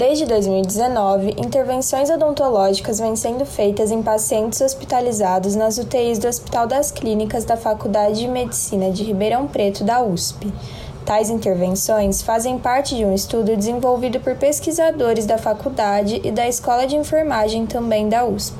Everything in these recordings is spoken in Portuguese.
Desde 2019, intervenções odontológicas vêm sendo feitas em pacientes hospitalizados nas UTIs do Hospital das Clínicas da Faculdade de Medicina de Ribeirão Preto da USP. Tais intervenções fazem parte de um estudo desenvolvido por pesquisadores da faculdade e da Escola de Enfermagem também da USP.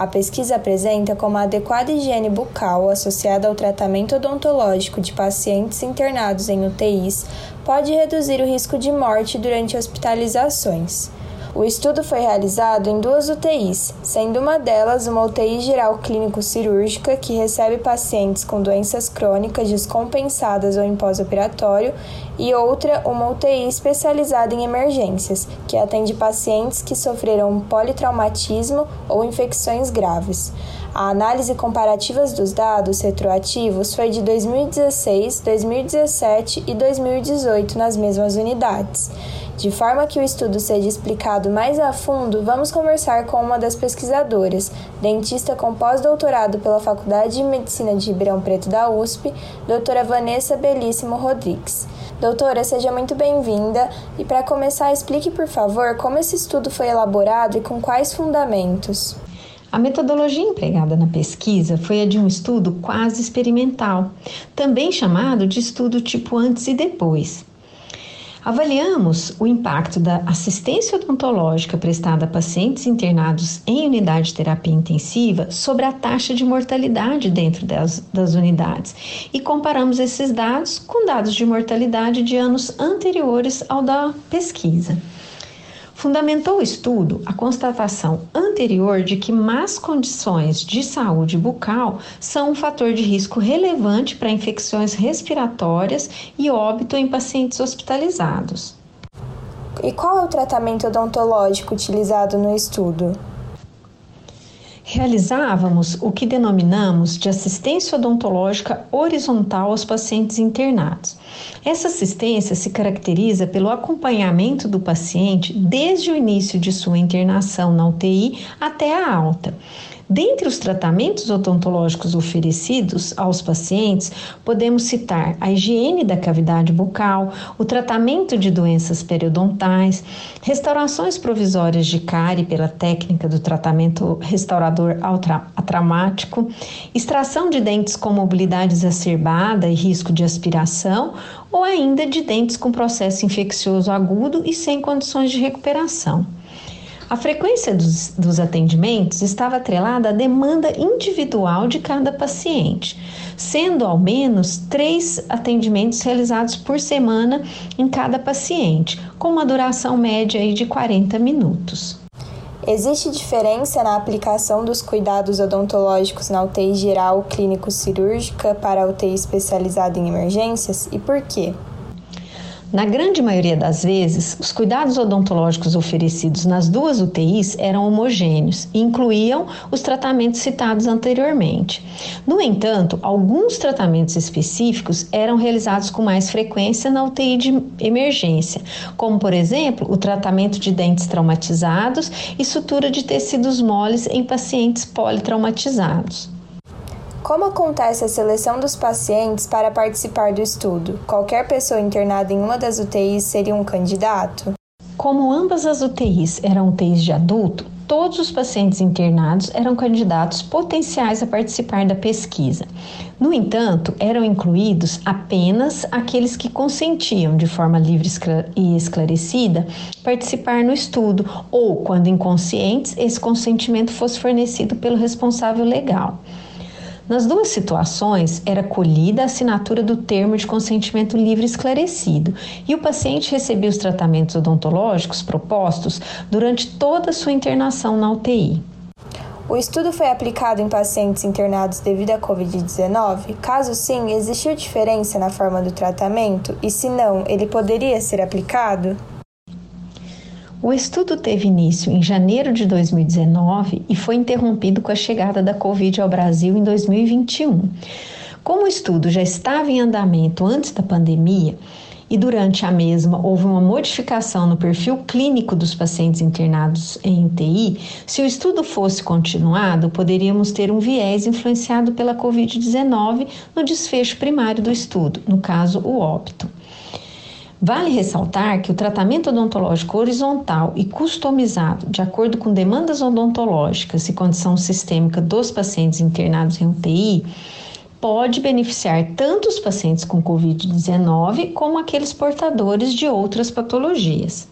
A pesquisa apresenta como a adequada higiene bucal associada ao tratamento odontológico de pacientes internados em UTIs pode reduzir o risco de morte durante hospitalizações. O estudo foi realizado em duas UTIs, sendo uma delas uma UTI geral clínico-cirúrgica que recebe pacientes com doenças crônicas descompensadas ou em pós-operatório, e outra uma UTI especializada em emergências, que atende pacientes que sofreram politraumatismo ou infecções graves. A análise comparativa dos dados retroativos foi de 2016, 2017 e 2018 nas mesmas unidades. De forma que o estudo seja explicado mais a fundo, vamos conversar com uma das pesquisadoras, dentista com pós-doutorado pela Faculdade de Medicina de Ribeirão Preto da USP, doutora Vanessa Belíssimo Rodrigues. Doutora, seja muito bem-vinda e para começar, explique por favor como esse estudo foi elaborado e com quais fundamentos. A metodologia empregada na pesquisa foi a de um estudo quase experimental, também chamado de estudo tipo antes e depois. Avaliamos o impacto da assistência odontológica prestada a pacientes internados em unidade de terapia intensiva sobre a taxa de mortalidade dentro das, das unidades e comparamos esses dados com dados de mortalidade de anos anteriores ao da pesquisa fundamentou o estudo a constatação anterior de que más condições de saúde bucal são um fator de risco relevante para infecções respiratórias e óbito em pacientes hospitalizados. E qual é o tratamento odontológico utilizado no estudo? Realizávamos o que denominamos de assistência odontológica horizontal aos pacientes internados. Essa assistência se caracteriza pelo acompanhamento do paciente desde o início de sua internação na UTI até a alta. Dentre os tratamentos odontológicos oferecidos aos pacientes, podemos citar a higiene da cavidade bucal, o tratamento de doenças periodontais, restaurações provisórias de cárie pela técnica do tratamento restaurador atraumático, extração de dentes com mobilidade exacerbada e risco de aspiração, ou ainda de dentes com processo infeccioso agudo e sem condições de recuperação. A frequência dos, dos atendimentos estava atrelada à demanda individual de cada paciente, sendo ao menos três atendimentos realizados por semana em cada paciente, com uma duração média de 40 minutos. Existe diferença na aplicação dos cuidados odontológicos na UTI geral clínico-cirúrgica para a UTI especializada em emergências e por quê? Na grande maioria das vezes, os cuidados odontológicos oferecidos nas duas UTIs eram homogêneos e incluíam os tratamentos citados anteriormente. No entanto, alguns tratamentos específicos eram realizados com mais frequência na UTI de emergência, como, por exemplo, o tratamento de dentes traumatizados e sutura de tecidos moles em pacientes politraumatizados. Como acontece a seleção dos pacientes para participar do estudo? Qualquer pessoa internada em uma das UTIs seria um candidato? Como ambas as UTIs eram UTIs de adulto, todos os pacientes internados eram candidatos potenciais a participar da pesquisa. No entanto, eram incluídos apenas aqueles que consentiam de forma livre e esclarecida participar no estudo ou, quando inconscientes, esse consentimento fosse fornecido pelo responsável legal. Nas duas situações, era colhida a assinatura do termo de consentimento livre esclarecido e o paciente recebia os tratamentos odontológicos propostos durante toda a sua internação na UTI. O estudo foi aplicado em pacientes internados devido à Covid-19? Caso sim, existiu diferença na forma do tratamento? E se não, ele poderia ser aplicado? O estudo teve início em janeiro de 2019 e foi interrompido com a chegada da Covid ao Brasil em 2021. Como o estudo já estava em andamento antes da pandemia, e durante a mesma houve uma modificação no perfil clínico dos pacientes internados em UTI, se o estudo fosse continuado, poderíamos ter um viés influenciado pela Covid-19 no desfecho primário do estudo, no caso, o óbito. Vale ressaltar que o tratamento odontológico horizontal e customizado, de acordo com demandas odontológicas e condição sistêmica dos pacientes internados em UTI, pode beneficiar tanto os pacientes com Covid-19 como aqueles portadores de outras patologias.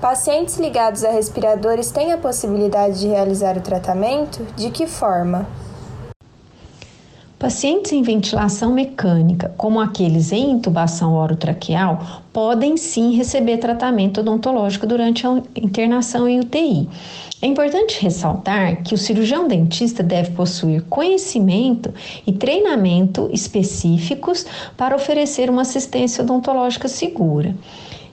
Pacientes ligados a respiradores têm a possibilidade de realizar o tratamento? De que forma? Pacientes em ventilação mecânica, como aqueles em intubação orotraqueal, podem sim receber tratamento odontológico durante a internação em UTI. É importante ressaltar que o cirurgião dentista deve possuir conhecimento e treinamento específicos para oferecer uma assistência odontológica segura.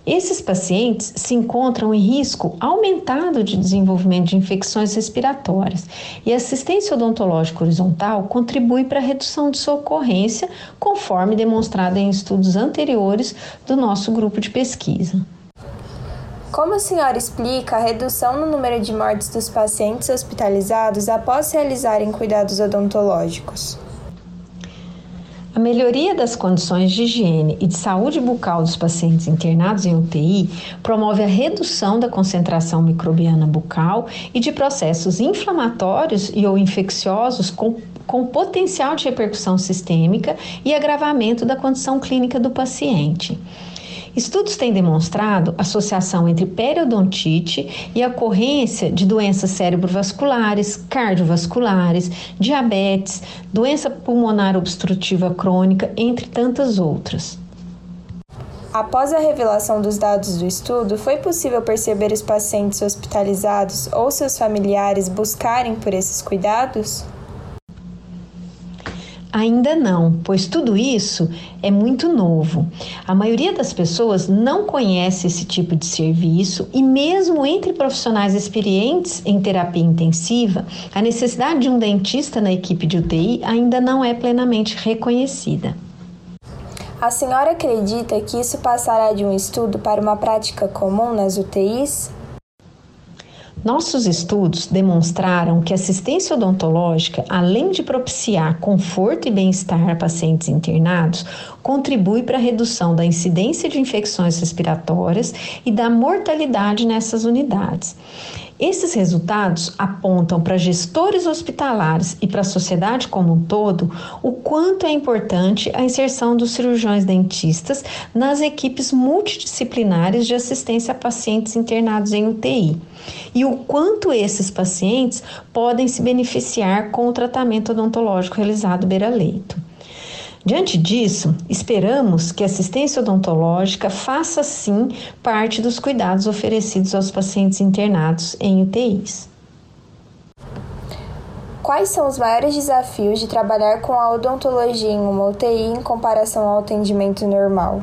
Esses pacientes se encontram em risco aumentado de desenvolvimento de infecções respiratórias e a assistência odontológica horizontal contribui para a redução de sua ocorrência, conforme demonstrado em estudos anteriores do nosso grupo de pesquisa. Como a senhora explica a redução no número de mortes dos pacientes hospitalizados após realizarem cuidados odontológicos? A melhoria das condições de higiene e de saúde bucal dos pacientes internados em UTI promove a redução da concentração microbiana bucal e de processos inflamatórios e ou infecciosos com, com potencial de repercussão sistêmica e agravamento da condição clínica do paciente. Estudos têm demonstrado associação entre periodontite e a ocorrência de doenças cerebrovasculares, cardiovasculares, diabetes, doença pulmonar obstrutiva crônica, entre tantas outras. Após a revelação dos dados do estudo, foi possível perceber os pacientes hospitalizados ou seus familiares buscarem por esses cuidados? Ainda não, pois tudo isso é muito novo. A maioria das pessoas não conhece esse tipo de serviço e, mesmo entre profissionais experientes em terapia intensiva, a necessidade de um dentista na equipe de UTI ainda não é plenamente reconhecida. A senhora acredita que isso passará de um estudo para uma prática comum nas UTIs? Nossos estudos demonstraram que assistência odontológica, além de propiciar conforto e bem-estar a pacientes internados, contribui para a redução da incidência de infecções respiratórias e da mortalidade nessas unidades. Esses resultados apontam para gestores hospitalares e para a sociedade como um todo o quanto é importante a inserção dos cirurgiões dentistas nas equipes multidisciplinares de assistência a pacientes internados em UTI e o quanto esses pacientes podem se beneficiar com o tratamento odontológico realizado beira-leito. Diante disso, esperamos que a assistência odontológica faça sim parte dos cuidados oferecidos aos pacientes internados em UTIs. Quais são os maiores desafios de trabalhar com a odontologia em uma UTI em comparação ao atendimento normal?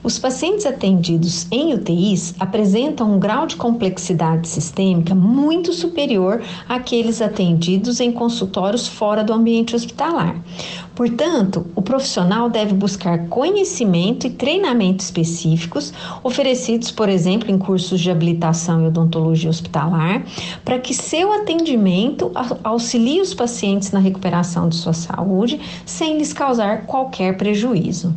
Os pacientes atendidos em UTIs apresentam um grau de complexidade sistêmica muito superior àqueles atendidos em consultórios fora do ambiente hospitalar. Portanto, o profissional deve buscar conhecimento e treinamento específicos, oferecidos, por exemplo, em cursos de habilitação e odontologia hospitalar, para que seu atendimento auxilie os pacientes na recuperação de sua saúde sem lhes causar qualquer prejuízo.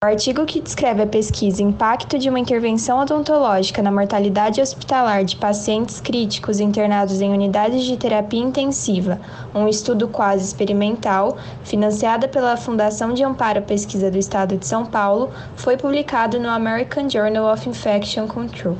O artigo que descreve a pesquisa Impacto de uma intervenção odontológica na mortalidade hospitalar de pacientes críticos internados em unidades de terapia intensiva, um estudo quase experimental, financiada pela Fundação de Amparo à Pesquisa do Estado de São Paulo, foi publicado no American Journal of Infection Control.